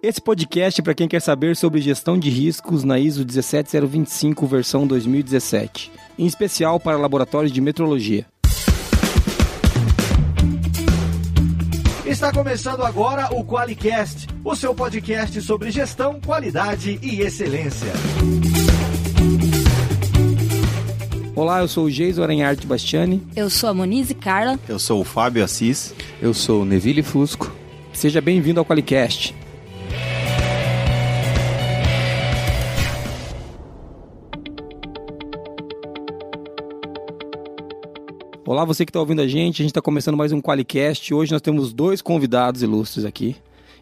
Esse podcast é para quem quer saber sobre gestão de riscos na ISO 17025 versão 2017, em especial para laboratórios de metrologia. Está começando agora o QualiCast, o seu podcast sobre gestão, qualidade e excelência. Olá, eu sou o Geis Aranharte Bastiani. Eu sou a Monize Carla. Eu sou o Fábio Assis. Eu sou o Neville Fusco. Seja bem-vindo ao QualiCast. Olá, você que está ouvindo a gente. A gente está começando mais um QualiCast. Hoje nós temos dois convidados ilustres aqui.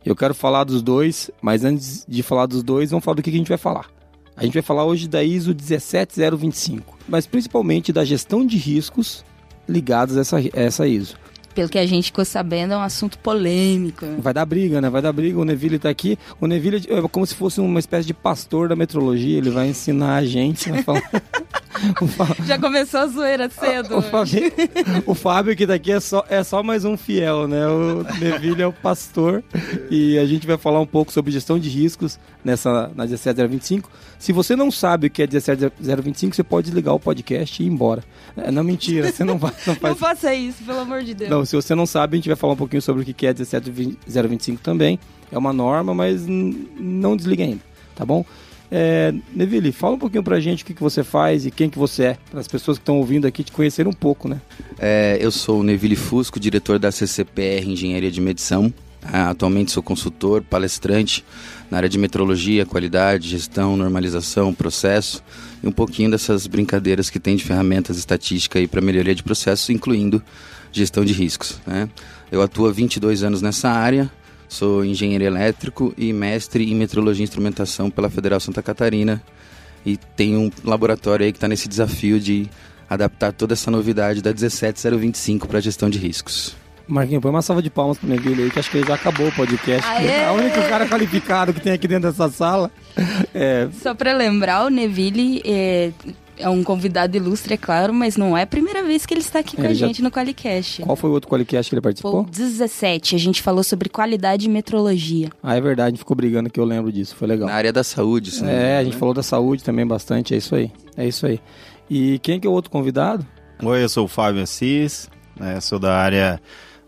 Eu quero falar dos dois, mas antes de falar dos dois, vamos falar do que a gente vai falar. A gente vai falar hoje da ISO 17025, mas principalmente da gestão de riscos ligados a essa, a essa ISO pelo que a gente ficou sabendo, é um assunto polêmico. Vai dar briga, né? Vai dar briga. O Neville tá aqui. O Neville é como se fosse uma espécie de pastor da metrologia. Ele vai ensinar a gente. Vai falar... Já começou a zoeira cedo. O, Fábio, o Fábio que daqui é só, é só mais um fiel, né? O Neville é o pastor. E a gente vai falar um pouco sobre gestão de riscos nessa, na 17025. Se você não sabe o que é 17025, você pode desligar o podcast e ir embora. É, não, mentira, você não vai. Não, faz... não faça isso, pelo amor de Deus. Não, se você não sabe, a gente vai falar um pouquinho sobre o que é 17025 também. É uma norma, mas não desliga ainda, tá bom? É, Neville, fala um pouquinho pra gente o que, que você faz e quem que você é, para as pessoas que estão ouvindo aqui te conhecerem um pouco, né? É, eu sou o Neville Fusco, diretor da CCPR Engenharia de Medição. Ah, atualmente sou consultor, palestrante na área de metrologia, qualidade, gestão, normalização, processo e um pouquinho dessas brincadeiras que tem de ferramentas estatísticas aí para melhoria de processos, incluindo gestão de riscos. Né? Eu atuo há 22 anos nessa área, Sou engenheiro elétrico e mestre em metrologia e instrumentação pela Federal Santa Catarina. E tenho um laboratório aí que está nesse desafio de adaptar toda essa novidade da 17025 para gestão de riscos. Marquinhos, põe uma salva de palmas pro Neville aí, que acho que ele já acabou o podcast. Aê! É o único cara qualificado que tem aqui dentro dessa sala. É... Só para lembrar, o Neville é, é um convidado ilustre, é claro, mas não é a primeira vez que ele está aqui com a gente no Qualicast. Qual foi o outro Qualicast que ele participou? Foi 17, a gente falou sobre qualidade e metrologia. Ah, é verdade, a gente ficou brigando que eu lembro disso, foi legal. Na área da saúde, sim. É, a gente né? falou da saúde também bastante, é isso aí, é isso aí. E quem que é o outro convidado? Oi, eu sou o Fábio Assis, né, sou da área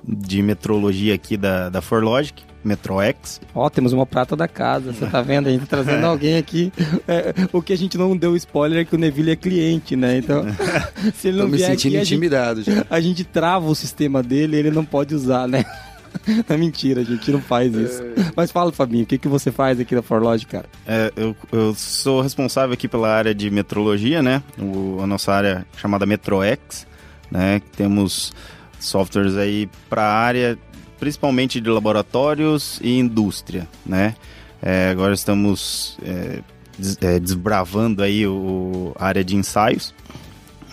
de metrologia aqui da, da Forlogic. Metroex. Ó, temos uma prata da casa, você tá vendo? A gente tá trazendo alguém aqui. É, o que a gente não deu spoiler é que o Neville é cliente, né? Então, se ele não Tô me sentindo aqui, intimidado a gente, já. A gente trava o sistema dele e ele não pode usar, né? É mentira, a gente não faz isso. É... Mas fala, Fabinho, o que, que você faz aqui na Forlogic, cara? É, eu, eu sou responsável aqui pela área de metrologia, né? O, a nossa área chamada Metroex, né? Temos softwares aí para a área principalmente de laboratórios e indústria, né? É, agora estamos é, des, é, desbravando aí o, a área de ensaios,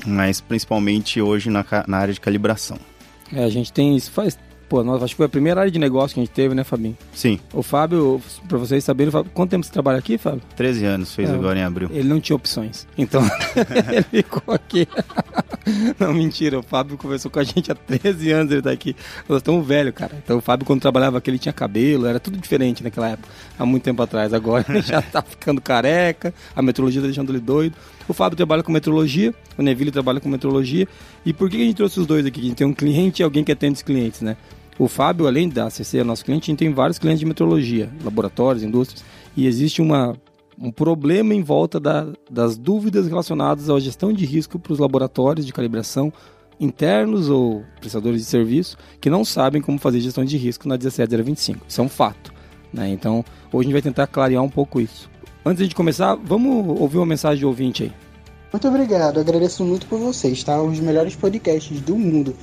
mas principalmente hoje na, na área de calibração. É, a gente tem isso faz Pô, nós, acho que foi a primeira área de negócio que a gente teve, né, Fabinho? Sim. O Fábio, pra vocês saberem, quanto tempo você trabalha aqui, Fábio? 13 anos, fez é, agora em abril. Ele não tinha opções. Então, ele ficou aqui. não, mentira, o Fábio conversou com a gente há 13 anos, ele tá aqui. Nós estamos velho, cara. Então, o Fábio, quando trabalhava aqui, ele tinha cabelo, era tudo diferente naquela época, há muito tempo atrás. Agora ele já tá ficando careca, a metrologia tá deixando ele doido. O Fábio trabalha com metrologia, o Neville trabalha com metrologia. E por que a gente trouxe os dois aqui? A gente tem um cliente e alguém que atende os clientes, né? O Fábio, além da CC, nosso cliente, a gente tem vários clientes de metrologia, laboratórios, indústrias, e existe uma, um problema em volta da, das dúvidas relacionadas à gestão de risco para os laboratórios de calibração internos ou prestadores de serviço que não sabem como fazer gestão de risco na 17025. Isso é um fato. Né? Então, hoje a gente vai tentar clarear um pouco isso. Antes de começar, vamos ouvir uma mensagem de ouvinte aí. Muito obrigado, agradeço muito por vocês, tá? Os melhores podcasts do mundo.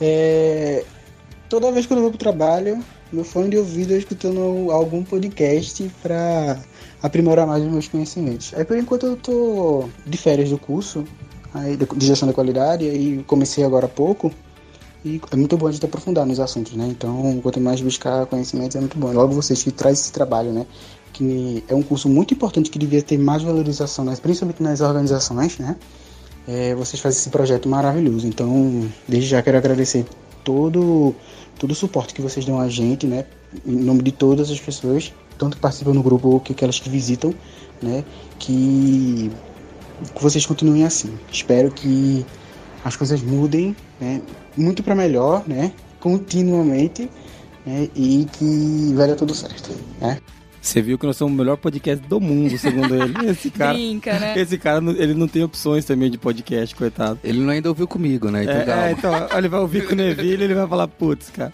É... Toda vez que eu vou pro trabalho, meu fone de ouvido é escutando algum podcast para aprimorar mais os meus conhecimentos. Aí por enquanto eu tô de férias do curso aí, de gestão da qualidade, e comecei agora há pouco. E é muito bom a gente aprofundar nos assuntos, né? Então, quanto mais buscar conhecimentos, é muito bom. Logo vocês que trazem esse trabalho, né? Que é um curso muito importante que devia ter mais valorização, né? principalmente nas organizações, né? É, vocês fazem esse projeto maravilhoso. Então, desde já quero agradecer todo, todo o suporte que vocês dão a gente, né? Em nome de todas as pessoas tanto que participam no grupo que aquelas que visitam, né? Que, que vocês continuem assim. Espero que as coisas mudem, né? Muito para melhor, né? Continuamente, né? E que vai dar tudo certo, né? Você viu que nós somos o melhor podcast do mundo, segundo ele. Esse cara, Brinca, né? esse cara, ele não tem opções também de podcast, coitado. Ele não ainda ouviu comigo, né? Então, é, é, então ele vai ouvir com o Neville e ele vai falar, putz, cara.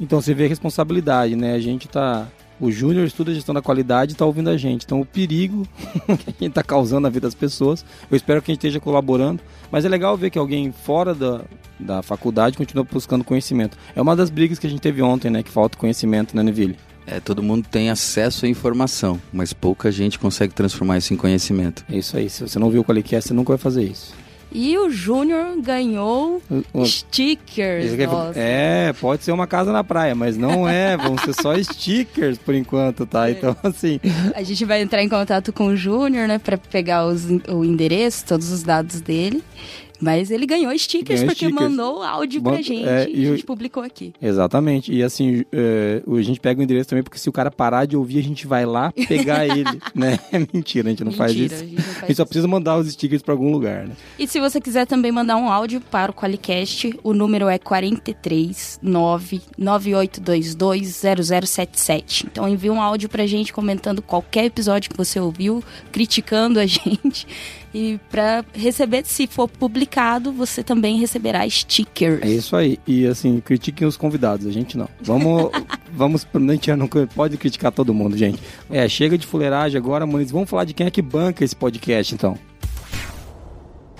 Então você vê a responsabilidade, né? A gente tá. O Júnior estuda gestão da qualidade e tá ouvindo a gente. Então o perigo que a gente tá causando na vida das pessoas. Eu espero que a gente esteja colaborando. Mas é legal ver que alguém fora da, da faculdade continua buscando conhecimento. É uma das brigas que a gente teve ontem, né? Que falta conhecimento, né, Neville? É, todo mundo tem acesso à informação, mas pouca gente consegue transformar isso em conhecimento. É isso aí. Se você não viu o Qualicast, você nunca vai fazer isso. E o Júnior ganhou O- o- stickers. nossa. É, pode ser uma casa na praia, mas não é. Vão ser só stickers por enquanto, tá? Então, assim, A gente vai entrar em contato com o Júnior, né, pra pegar os, o endereço, todos os dados dele. Mas ele ganhou stickers Ganhou porque stickers. mandou áudio pra Manda- gente é, e a gente publicou aqui. Exatamente. E assim, é, a gente pega o endereço também, porque se o cara parar de ouvir, a gente vai lá pegar ele, né? É mentira, a gente não faz Mentira, isso. a gente não A faz gente só isso. precisa mandar os stickers pra algum lugar, né? E se você quiser também mandar um áudio para o Qualicast, o número é 43 99822 0077. Então envia um áudio pra gente comentando qualquer episódio que você ouviu, criticando a gente. E pra receber, se for publicado, você também receberá stickers. É isso aí. E assim, critiquem os convidados, a gente não. Vamos. vamos. A gente não pode criticar todo mundo, gente. É, chega de fuleiragem agora, Muniz. Vamos falar de quem é que banca esse podcast, então.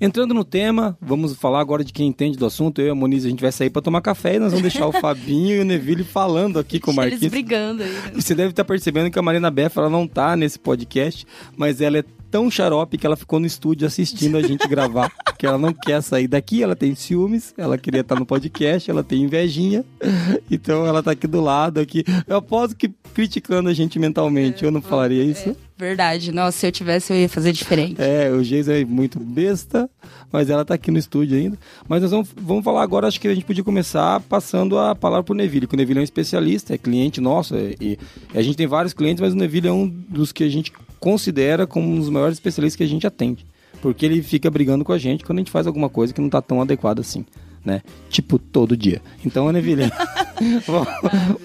Entrando no tema, vamos falar agora de quem entende do assunto. Eu e a Moniz, a gente vai sair pra tomar café e nós vamos deixar o Fabinho e o Neville falando aqui com o Eles Marquinhos. brigando aí. né? Você deve estar percebendo que a Marina Befa ela não tá nesse podcast, mas ela é tão xarope que ela ficou no estúdio assistindo a gente gravar, que ela não quer sair daqui, ela tem ciúmes, ela queria estar no podcast, ela tem invejinha, então ela tá aqui do lado aqui. Eu aposto que criticando a gente mentalmente, eu não falaria isso. Verdade. Nossa, se eu tivesse, eu ia fazer diferente. É, o Geis é muito besta, mas ela tá aqui no estúdio ainda. Mas nós vamos, vamos falar agora, acho que a gente podia começar passando a palavra pro Neville, que o Neville é um especialista, é cliente nosso, é- e, e a gente tem vários clientes, mas o Neville é um dos que a gente considera como um dos maiores especialistas que a gente atende. Porque ele fica brigando com a gente quando a gente faz alguma coisa que não tá tão adequada assim, né? Tipo, todo dia. Então, Neville, vamos,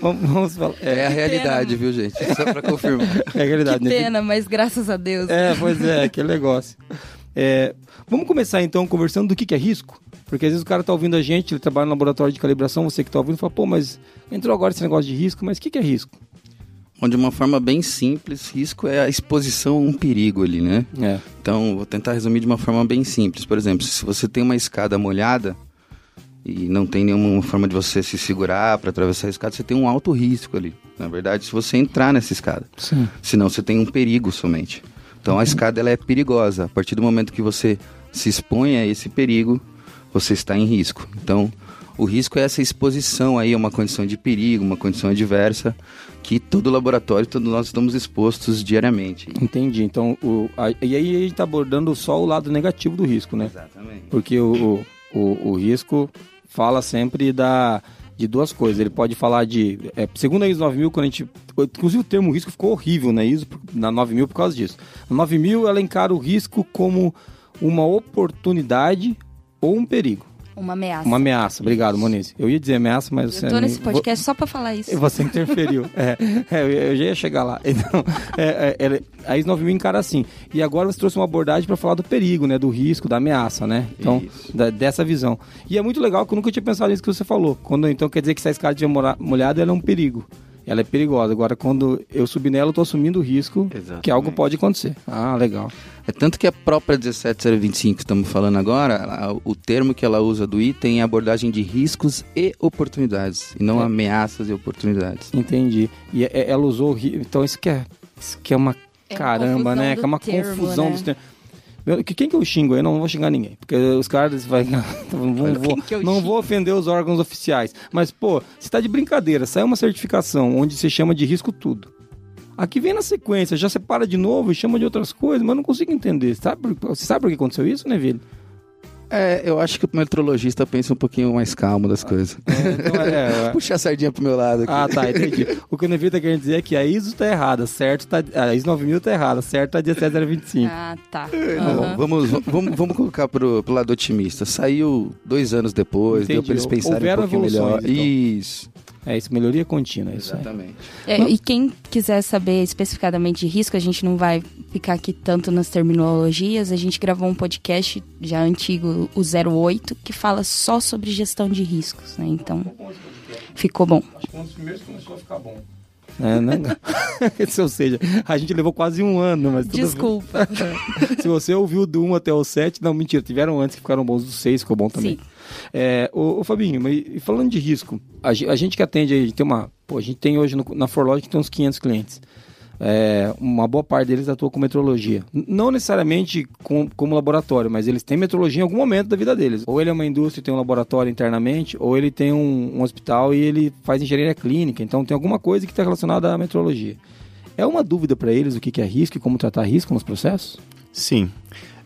vamos- vamos falar. É a realidade, viu, gente? Só pra confirmar. é a realidade, Que Neville. pena, mas graças a Deus. É, pois é, aquele negócio. É, vamos começar então conversando do que, que é risco? Porque às vezes o cara tá ouvindo a gente, ele trabalha no laboratório de calibração, você que tá ouvindo, fala, pô, mas entrou agora esse negócio de risco, mas o que, que é risco? Bom, de uma forma bem simples, risco é a exposição a um perigo ali, né? É. Então, vou tentar resumir de uma forma bem simples. Por exemplo, se você tem uma escada molhada e não tem nenhuma forma de você se segurar para atravessar a escada, você tem um alto risco ali. Na verdade, se você entrar nessa escada. Sim. Senão você tem um perigo somente. Então a escada ela é perigosa. A partir do momento que você se expõe a esse perigo, você está em risco. Então o risco é essa exposição aí a uma condição de perigo, uma condição adversa, que todo laboratório, todos nós estamos expostos diariamente. Entendi. Então, o, a- e aí a gente tá abordando só o lado negativo do risco, né? Exatamente. Porque o, o, o risco fala sempre da, de duas coisas. Ele pode falar de. É, segundo a ISO 9000, quando a gente. Inclusive o termo risco ficou horrível na ISO, na 9000 por causa disso. Na 9000 ela encara o risco como uma oportunidade ou um perigo. Uma ameaça. Uma ameaça. Obrigado, Moniz. Eu ia dizer ameaça, mas você. Eu tô nesse podcast só pra falar isso. Você interferiu. é, é, eu- já ia chegar lá. Então, é, é, ela- a ISO 9000 encara assim. E agora você trouxe uma abordagem para falar do perigo, né? Do risco, da ameaça, né? Então, da- dessa visão. E é muito legal que eu nunca tinha pensado nisso que você falou. Quando, então quer dizer que se a escada estiver mora- molhada, ela é um perigo. Ela é perigosa. Agora, quando eu subir nela, eu tô assumindo o risco que algo Exatamente. pode acontecer. Ah, legal. É tanto que a própria 17025 que estamos falando agora, ela- o termo que ela usa do item é abordagem de riscos e oportunidades, e não É. ameaças e oportunidades. Entendi. E é- ela usou Então, isso que é, isso que é uma É caramba, né? Que é uma termo, confusão né? dos termos. Meu, Quem que eu xingo aí? Não, vou xingar ninguém. Porque os caras vai, não, vou, não vou ofender os órgãos oficiais. Mas, pô, você tá de brincadeira. Sai uma certificação onde você chama de risco tudo. Aqui vem na sequência, já separa de novo e chama de outras coisas, mas eu não consigo entender. Sabe, você sabe por que aconteceu isso, né, Neville? É, eu acho que o metrologista pensa um pouquinho mais calmo das coisas. Então, é, é, Puxa a sardinha pro meu lado aqui. Ah, tá, entendi. O que o Neville tá querendo dizer é que a ISO tá errada, certo? Tá, a ISO 9000 tá errada, certo? Tá 17025. Ah, tá. Bom, Aham. vamos, vamos, vamos colocar pro, pro lado otimista. Saiu dois anos depois, deu Entendi. pra eles pensarem Houveram um pouquinho melhor. então. Isso, É isso, melhoria contínua, é exatamente. É, e quem quiser saber especificadamente de risco, a gente não vai ficar aqui tanto nas terminologias. A gente gravou um podcast já antigo, o 08, que fala só sobre gestão de riscos, né? Então, ficou bom. Acho que um dos primeiros começou a ficar bom. É, né? Ou seja, a gente levou quase um ano, mas tudo Desculpa. Se você ouviu do 1 até o 7, não, mentira, tiveram antes que ficaram bons, do 6 ficou bom também. Sim. É, ô, ô, Fabinho, mas falando de risco, a, a gente que atende aí, tem uma. Pô, a gente tem hoje no- na Forlogic tem uns 500 clientes. É, uma boa parte deles atua com metrologia. Não necessariamente com, como laboratório, mas eles têm metrologia em algum momento da vida deles. Ou ele é uma indústria e tem um laboratório internamente, ou ele tem um, um hospital e ele faz engenharia clínica. Então tem alguma coisa que está relacionada à metrologia. É uma dúvida para eles o que, que é risco e como tratar risco nos processos? Sim.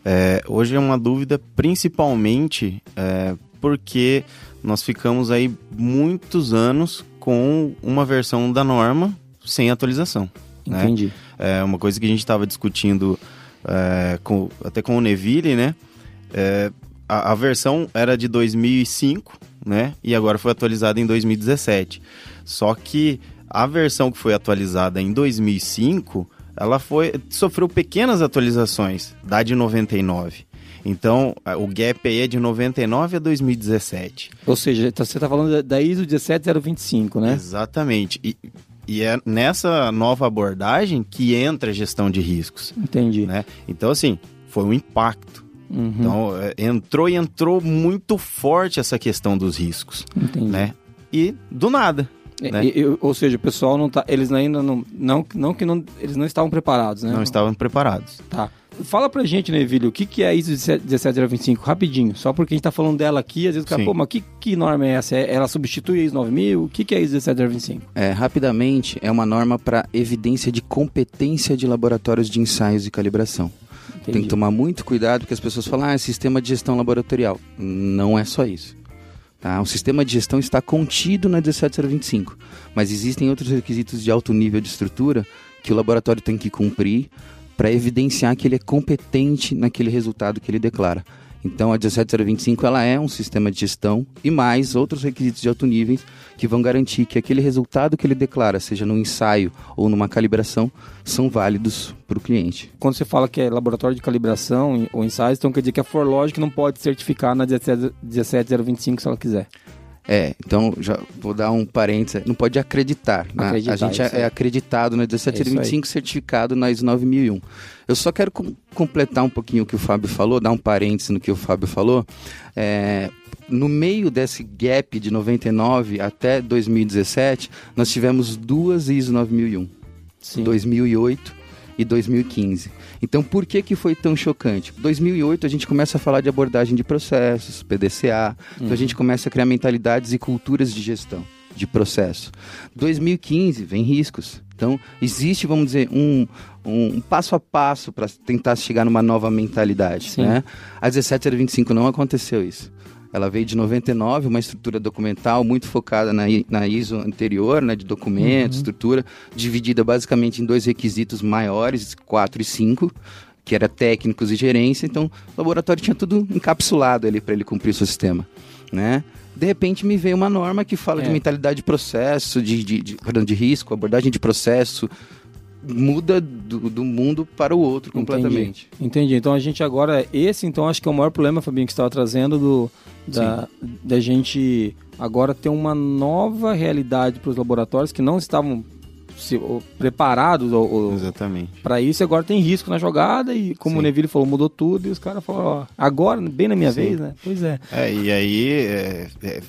É, hoje é uma dúvida principalmente é, porque nós ficamos aí muitos anos com uma versão da norma sem atualização. né? Entendi. É uma coisa que a gente estava discutindo é, com- até com o Neville, né? É, a, a versão era de 2005, né? E agora foi atualizada em 2017. Só que a versão que foi atualizada em 2005, ela foi sofreu pequenas atualizações da de 99. Então, o gap aí é de 99 a 2017. Ou seja, tá- você está falando da- da ISO 17025, né? Exatamente. E, e é nessa nova abordagem que entra a gestão de riscos. Entendi. né? Então, assim, foi um impacto. Uhum, Então, é, entrou e entrou muito forte essa questão dos riscos, entendi. né? E do nada. E- né? e- ou seja, o pessoal não tá. Eles ainda não. Não, não que não. Eles não estavam preparados, né? Não estavam preparados. Tá. Fala pra gente, Nevilho, o que, que é a ISO 17025? Rapidinho. Só porque a gente tá falando dela aqui, às vezes o cara, pô, mas que, que norma é essa? É- Ela substitui a ISO 9000? O que, que é a ISO 17025? É, rapidamente, é uma norma para evidência de competência de laboratórios de ensaios e calibração. Tem que tomar muito cuidado porque as pessoas falam, ah, é sistema de gestão laboratorial. Não é só isso. Tá? O sistema de gestão está contido na 17025, mas existem outros requisitos de alto nível de estrutura que o laboratório tem que cumprir para evidenciar que ele é competente naquele resultado que ele declara. Então a 17025 ela é um sistema de gestão e mais outros requisitos de alto nível que vão garantir que aquele resultado que ele declara, seja no ensaio ou numa calibração, são válidos para o cliente. Quando você fala que é laboratório de calibração ou ensaios, então quer dizer que a Forlogic não pode certificar na 17 17025 se ela quiser. É, então já vou dar um parênteses. Não pode acreditar. né? Acreditar, a gente é, aí. é acreditado na 1725, certificado na ISO 9001. Eu só quero com- completar um pouquinho o que o Fábio falou, dar um parênteses no que o Fábio falou. É, no meio desse gap de 99 até 2017, nós tivemos duas ISO 9001. Sim. 2008 e 2015. Então, por que que foi tão chocante? 2008 a gente começa a falar de abordagem de processos, PDCA. Então a gente começa a criar mentalidades e culturas de gestão de processo. 2015 vem riscos. Então, existe, vamos dizer, um, um, passo a passo para tentar chegar numa nova mentalidade. Sim. Né? A 1725 não aconteceu isso. Ela veio de 99, uma estrutura documental muito focada na, na ISO anterior, né, de documentos, estrutura, dividida basicamente em dois requisitos maiores, 4 e 5, que era técnicos e gerência. Então, o laboratório tinha tudo encapsulado ali para ele cumprir o seu sistema, né? De repente me veio uma norma que fala de É. mentalidade de processo, de, de, de, perdão, de risco, abordagem de processo, muda do, do mundo para o outro completamente. Entendi. Entendi. Então a gente agora. Esse, então, acho que é o maior problema, Fabinho, que você estava trazendo do, da, da gente agora ter uma nova realidade para os laboratórios que não estavam se- ou preparados ou, ou Exatamente. para isso. e Agora tem risco na jogada e, como Sim. o Neville falou, mudou tudo e os caras falaram: ó, agora, bem na minha Sim. vez, né? Pois é. É, e aí é, é,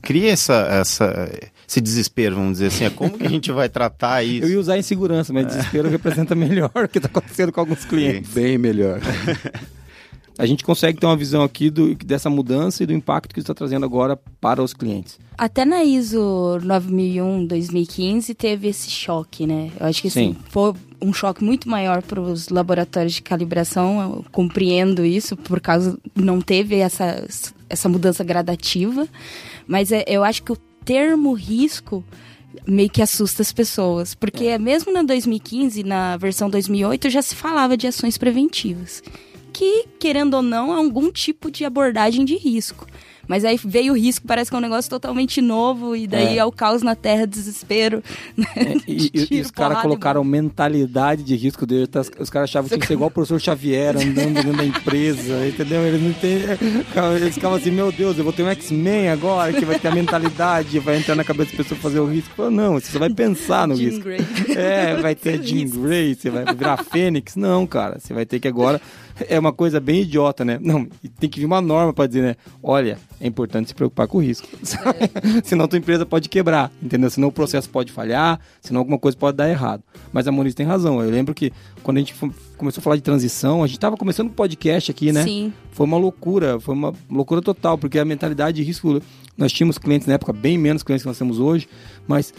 cria essa, essa, esse desespero, vamos dizer assim. É como que a gente vai tratar isso? Eu ia usar insegurança, mas desespero representa melhor o que está acontecendo com alguns clientes. Bem melhor. a gente consegue ter uma visão aqui do, dessa mudança e do impacto que está trazendo agora para os clientes. Até na ISO 9001 2015 teve esse choque, né? Eu acho que assim, Sim. foi um choque muito maior para os laboratórios de calibração. Eu compreendo isso, por causa não teve essa, essa mudança gradativa. Mas é- eu acho que o termo risco meio que assusta as pessoas. Porque mesmo na 2015, na versão 2008, já se falava de ações preventivas. Que, querendo ou não, é algum tipo de abordagem de risco. Mas aí veio o risco, parece que é um negócio totalmente novo, e daí É. é, o caus na terra, desespero. né? E, e- e os caras porrada e colocaram mentalidade de risco dele. tá? Os caras achavam que que ser igual o professor Xavier andando dentro da empresa, entendeu? Eles não têm. Eles ficavam assim, meu Deus, eu vou ter um X-Men agora que vai ter a mentalidade, vai entrar na cabeça da pessoa fazer o risco. Falou, não, você só vai pensar no Jean risco. Grey. É, vai ter Jean Grey, você vai virar Fênix. Não, cara, você vai ter que agora. É uma coisa bem idiota, né? Não, tem que vir uma norma pra dizer, né? Olha, é importante se preocupar com o risco. senão tua empresa pode quebrar, entendeu? Senão o processo pode falhar, senão alguma coisa pode dar errado. Mas a Moniz tem razão. Eu lembro que quando a gente começou a falar de transição, a gente tava começando um podcast aqui, né? Sim. Foi uma loucura, foi uma loucura total, porque a mentalidade de risco, nós tínhamos clientes na época, bem menos clientes que nós temos hoje, mas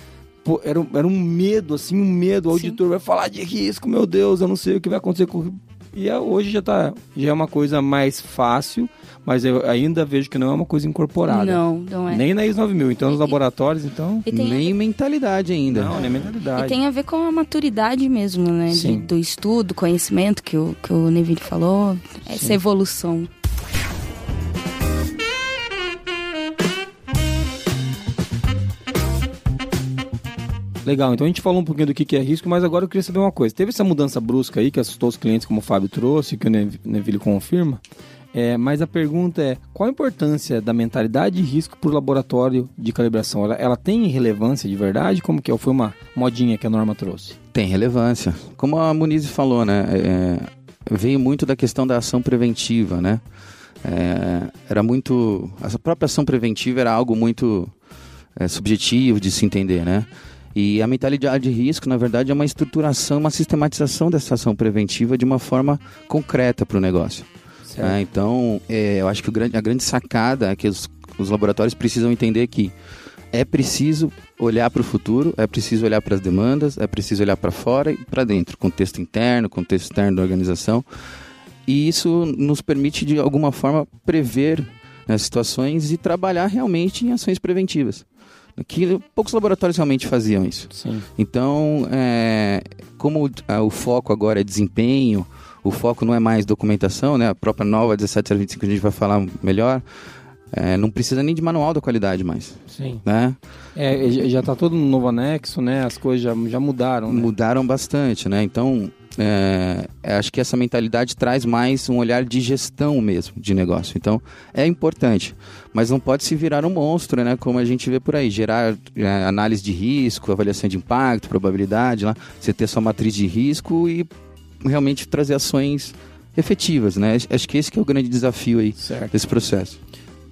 pô, era, um- era um medo, assim, um medo. O Sim. auditor vai falar de risco, meu Deus, eu não sei o que vai acontecer com o e é- hoje já tá, já é uma coisa mais fácil, mas eu ainda vejo que não é uma coisa incorporada. Não, não é. Nem na ISO 9000, então nos E- laboratórios, então, E tem, Nem mentalidade ainda. não, nem e mentalidade. tem a ver com a maturidade mesmo, né? de- Sim. do estudo, conhecimento que o, que o Neville falou. Essa evolução. Legal, então a gente falou um pouquinho do que é risco, mas agora eu queria saber uma coisa. Teve essa mudança brusca aí que assustou os clientes, como o Fábio trouxe, que o Nev- Neville confirma. É, mas a pergunta é, qual a importância da mentalidade de risco para o laboratório de calibração? Ela, ela tem relevância de verdade? Como que é? Foi uma modinha que a norma trouxe? Tem relevância. Como a Muniz falou, né? é, veio muito da questão da ação preventiva, né? É, era muito. A própria ação preventiva era algo muito é, subjetivo de se entender, né? E a mentalidade de risco, na verdade, é uma estruturação, uma sistematização dessa ação preventiva de uma forma concreta para o negócio. É, então, é, eu acho que grande- a grande sacada é que os, os laboratórios precisam entender que é preciso olhar para o futuro, é preciso olhar para as demandas, é preciso olhar para fora e para dentro, contexto interno, contexto externo da organização. E isso nos permite, de alguma forma, prever né, situações e trabalhar realmente em ações preventivas. Que poucos laboratórios realmente faziam isso. Sim. Então, é, como ah, o foco agora é desempenho, o foco não é mais documentação, né? A própria nova 17025 a gente vai falar melhor. é, não precisa nem de manual da qualidade mais, Sim. né? É, já- já tá todo no novo anexo, né? As coisas já, já mudaram, né? Mudaram bastante, né? Então, é, é, acho que essa mentalidade traz mais um olhar de gestão mesmo de negócio. Então, é importante, mas não pode se virar um monstro, né? Como a gente vê por aí, gerar é, análise de risco, avaliação de impacto, probabilidade, lá, você ter sua matriz de risco e realmente trazer ações efetivas, né? Acho que esse que é o grande desafio aí Certo. desse processo.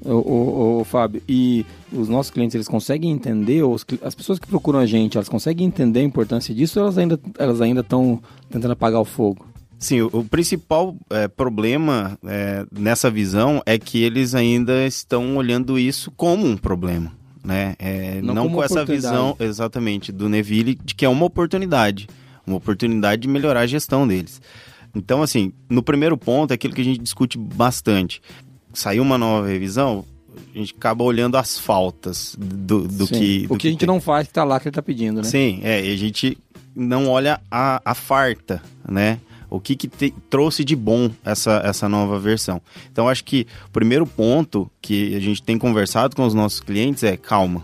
Ô, ô, ô, Fábio, e os nossos clientes, eles conseguem entender, ou os as pessoas que procuram a gente, elas conseguem entender a importância disso ou elas ainda elas ainda estão tentando apagar o fogo? Sim, o, o principal é, problema é, nessa visão é que eles ainda estão olhando isso como um problema, né? É, Não não com essa visão exatamente do Neville de que é uma oportunidade, uma oportunidade de melhorar a gestão deles. Então, assim, no primeiro ponto é aquilo que a gente discute bastante. Saiu uma nova revisão, a gente acaba olhando as faltas do, do Sim. que. O do que a gente tem. não faz que tá lá que ele tá pedindo, né? Sim, é, e a gente não olha a, a farta, né? O que, que te- trouxe de bom essa, essa nova versão. Então, acho que o primeiro ponto que a gente tem conversado com os nossos clientes é calma.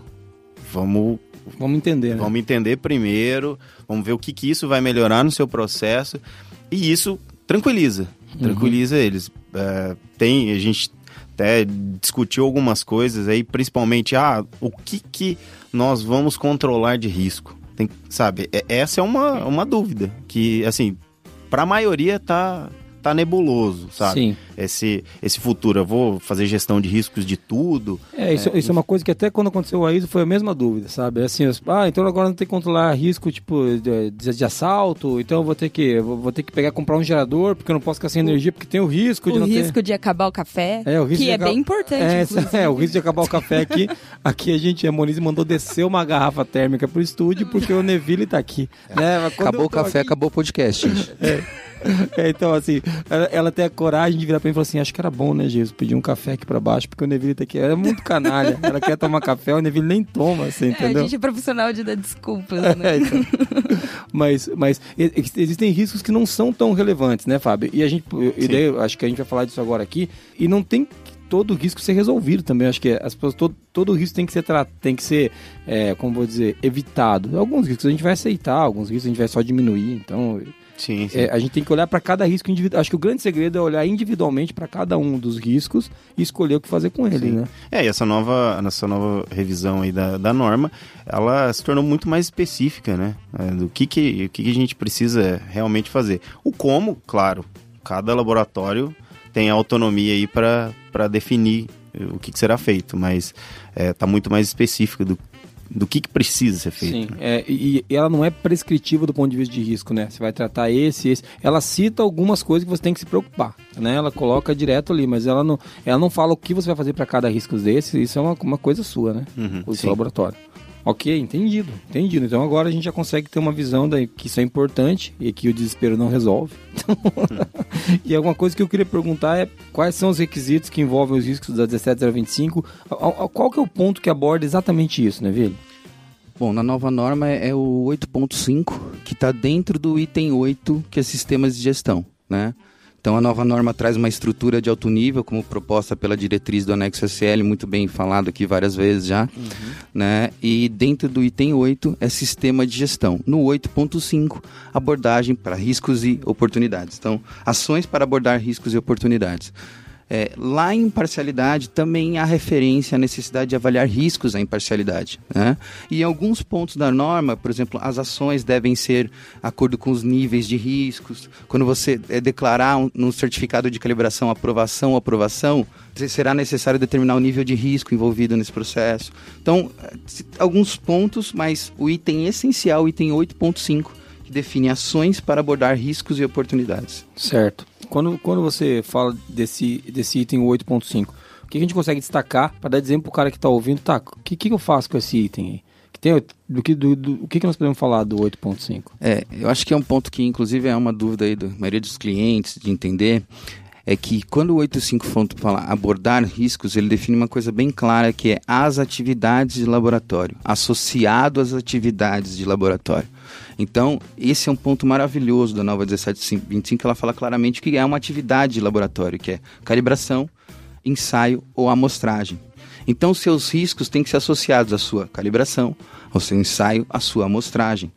Vamos, Vamos entender, né? vamos entender primeiro, vamos ver o que, que isso vai melhorar no seu processo. E isso tranquiliza, tranquiliza eles. É, tem, a gente até discutiu algumas coisas aí, principalmente, ah, o que, que nós vamos controlar de risco? Tem, sabe, é- essa é uma, uma dúvida que, assim, para a maioria tá, tá nebuloso, sabe? Sim. Esse, esse futuro? Eu vou fazer gestão de riscos de tudo? É, isso é, isso é uma coisa que até quando aconteceu a ISO foi a mesma dúvida, sabe? Assim, ah, então agora não tem que controlar risco, tipo, de, de, assalto, então eu vou ter que vou ter que pegar comprar um gerador, porque eu não posso ficar sem energia, porque tem o risco o de não risco ter... de acabar o café, é, o risco que é acabar... bem importante, é, é, o risco de acabar o café aqui. aqui a gente, a Moniz mandou descer uma garrafa térmica pro estúdio, porque o Neville tá aqui. Né? Acabou o café, aqui... acabou o podcast, gente. É. É, então, assim, ela, ela, tem a coragem de virar pra mim e falar assim: acho que era bom, né, Jesus, pedir um café aqui pra baixo, porque o Neville tá aqui. Ela é muito canalha. ela quer tomar café, o Neville nem toma, assim, entendeu? É, a gente é profissional de dar desculpas, né? É, então. mas, mas existem riscos que não são tão relevantes, né, Fábio? E a gente, e daí, acho que a gente vai falar disso agora aqui, e não tem todo o risco ser resolvido também. Acho que as pessoas, todo, todo risco tem que ser, tem que ser é, como vou dizer, evitado. Alguns riscos a gente vai aceitar, alguns riscos a gente vai só diminuir. Então, Sim, sim. É, a gente tem que olhar para cada risco individual. Acho que o grande segredo é olhar individualmente para cada um dos riscos e escolher o que fazer com ele, sim. né? É, e essa nova, essa nova revisão aí da, da norma, ela se tornou muito mais específica, né? É, do que, que, o que, que a gente precisa realmente fazer. O como, claro, cada laboratório tem autonomia aí para definir o que, que, será feito, mas está é, tá muito mais específico do do que, que precisa ser feito. Sim, é, e, e, ela não é prescritiva do ponto de vista de risco, né? Você vai tratar esse, esse. Ela cita algumas coisas que você tem que se preocupar, né? Ela coloca direto ali, mas ela não, ela não fala o que você vai fazer para cada risco desse. Isso é uma, uma coisa sua, né? Uhum, o seu laboratório. Ok, entendido, entendido. Então agora a gente já consegue ter uma visão da, que isso é importante e que o desespero não resolve. Hum. e alguma coisa que eu queria perguntar é quais são os requisitos que envolvem os riscos da 17025? Qual que é o ponto que aborda exatamente isso, né, Vili? Bom, na nova norma é, é o 8.5, que está dentro do item 8, que é sistemas de gestão, né? Então a nova norma traz uma estrutura de alto nível, como proposta pela diretriz do anexo SL, muito bem falado aqui várias vezes já, uhum. né? E dentro do item 8 é sistema de gestão. No 8.5, abordagem para riscos e oportunidades. Então, ações para abordar riscos e oportunidades. É, lá em imparcialidade também há referência à necessidade de avaliar riscos à imparcialidade. Né? E em alguns pontos da norma, por exemplo, as ações devem ser acordo com os níveis de riscos. Quando você é, declarar um, no certificado de calibração aprovação ou aprovação, será necessário determinar o nível de risco envolvido nesse processo. Então, alguns pontos, mas o item essencial, o item 8.5, que define ações para abordar riscos e oportunidades. Certo. Quando, quando você fala desse, desse item 8.5, o que a gente consegue destacar para dar exemplo para o cara que está ouvindo? Tá, o que, que eu faço com esse item aí? Que tem, do que, do, do, o que, que nós podemos falar do 8.5? É, eu acho que é um ponto que, inclusive, é uma dúvida aí da maioria dos clientes de entender é que quando o 85 fala abordar riscos, ele define uma coisa bem clara que é as atividades de laboratório, associado às atividades de laboratório. Então, esse é um ponto maravilhoso da nova 1725, que ela fala claramente que é uma atividade de laboratório, que é calibração, ensaio ou amostragem. Então, seus riscos têm que ser associados à sua calibração, ao seu ensaio, à sua amostragem.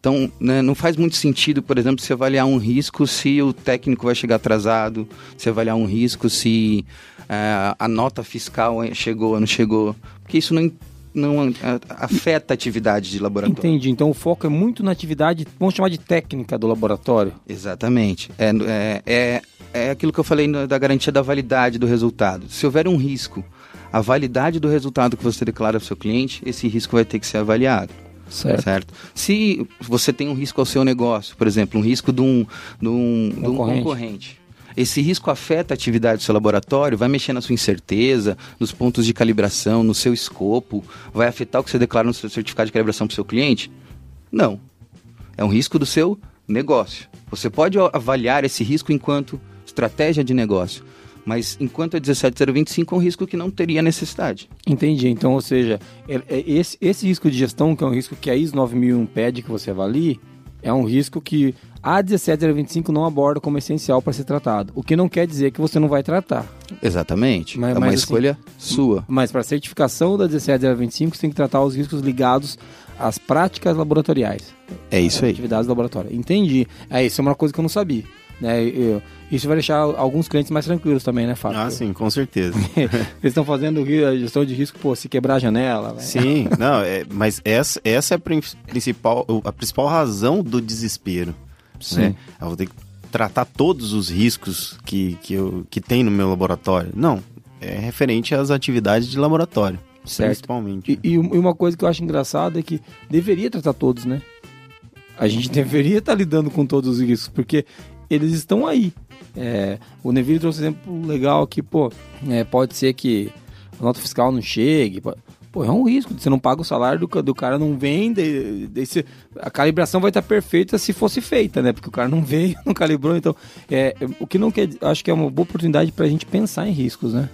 Então, né, não faz muito sentido, por exemplo, você avaliar um risco se o técnico vai chegar atrasado, você avaliar um risco se é, a nota fiscal chegou ou não chegou, porque isso não não afeta a atividade de laboratório. Entendi. Então o foco é muito na atividade, vamos chamar de técnica do laboratório. Exatamente. É, é, é, é aquilo que eu falei da garantia da validade do resultado. Se houver um risco, a validade do resultado que você declara para o seu cliente, esse risco vai ter que ser avaliado. Certo. certo. Se você tem um risco ao seu negócio, por exemplo, um risco de um, de um, de um concorrente esse risco afeta a atividade do seu laboratório, vai mexer na sua incerteza, nos pontos de calibração, no seu escopo, vai afetar o que você declara no seu certificado de calibração para o seu cliente? Não. É um risco do seu negócio. Você pode avaliar esse risco enquanto estratégia de negócio, mas enquanto é 17025 é um risco que não teria necessidade. Entendi. Então, ou seja, é, é esse, esse risco de gestão, que é um risco que a ISO 9001 pede que você avalie, é um risco que a 17025 não aborda como essencial para ser tratado. O que não quer dizer que você não vai tratar. Exatamente. Mas, é uma mas, escolha assim, sua. Mas para a certificação da 17025, você tem que tratar os riscos ligados às práticas laboratoriais. É isso aí. Atividades laboratórias. Entendi. É, isso é uma coisa que eu não sabia. Né? Eu, isso vai deixar alguns clientes mais tranquilos também, né, Fábio? Ah, sim, com certeza. Eles estão fazendo a gestão de risco, pô, se quebrar a janela. Véio. Sim, não, é, mas essa, essa é a principal, a principal razão do desespero. Sim. Né? Eu vou ter que tratar todos os riscos que, que, eu, que tem no meu laboratório. Não, é referente às atividades de laboratório, Certo. principalmente. E, e uma coisa que eu acho engraçada é que deveria tratar todos, né? A gente deveria estar lidando com todos os riscos, porque eles estão aí. É, o Neville trouxe um exemplo legal que, pô, é, pode ser que a nota fiscal não chegue. pô- Pô, é um risco. Você não paga o salário do, do cara, não vem. daí você- a calibração vai estar perfeita se fosse feita, né? Porque o cara não veio, não calibrou. Então, é, o que não quer. Acho que é uma boa oportunidade para a gente pensar em riscos, né?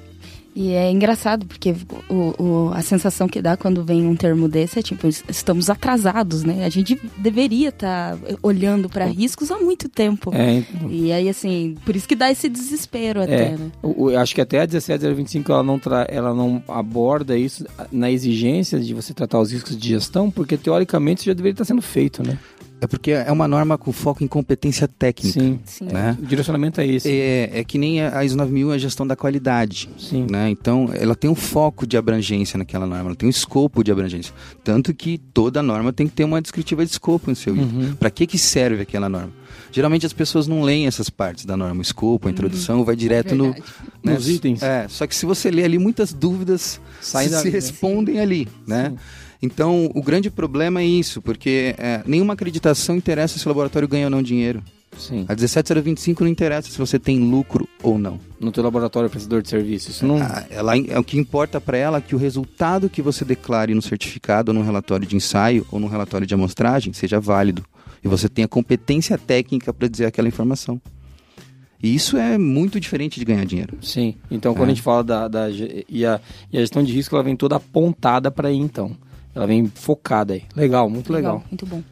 E é engraçado, porque o, o- a sensação que dá quando vem um termo desse é tipo, es- estamos atrasados, né? A gente deveria estar olhando para riscos há muito tempo. É, E aí, assim, por isso que dá esse desespero até, É, né? o- acho que até a 17025 ela não, tra- ela não aborda isso na exigência de você tratar os riscos de gestão, porque teoricamente isso já deveria estar sendo feito, né? É porque é uma norma com foco em competência técnica. Sim. Sim. Né? O direcionamento é esse. É, é que nem a ISO 9000 é a gestão da qualidade. Sim. Né? Então, ela tem um foco de abrangência naquela norma, ela tem um escopo de abrangência. Tanto que toda norma tem que ter uma descritiva de escopo no seu item. Uhum. Para que, que serve aquela norma? Geralmente as pessoas não leem essas partes da norma, o escopo, a introdução, vai direto no, Verdade. né? Nos itens. É, só que se você ler ali, muitas dúvidas Saem se, né? respondem ali, né? Então, o grande problema é isso, porque é, nenhuma acreditação interessa se o laboratório ganha ou não dinheiro. Sim. A 17025 não interessa se você tem lucro ou não. No teu laboratório prestador de serviço. Isso não. Ah, ela, é o que importa para ela é que o resultado que você declare no certificado, ou no relatório de ensaio, ou no relatório de amostragem, seja válido. E você tenha competência técnica para dizer aquela informação. E isso é muito diferente de ganhar dinheiro. Sim. Então, quando É. a gente fala da. da e, a, e a gestão de risco, ela vem toda apontada para aí, então. Ela vem focada aí. Legal, muito legal. Muito bom.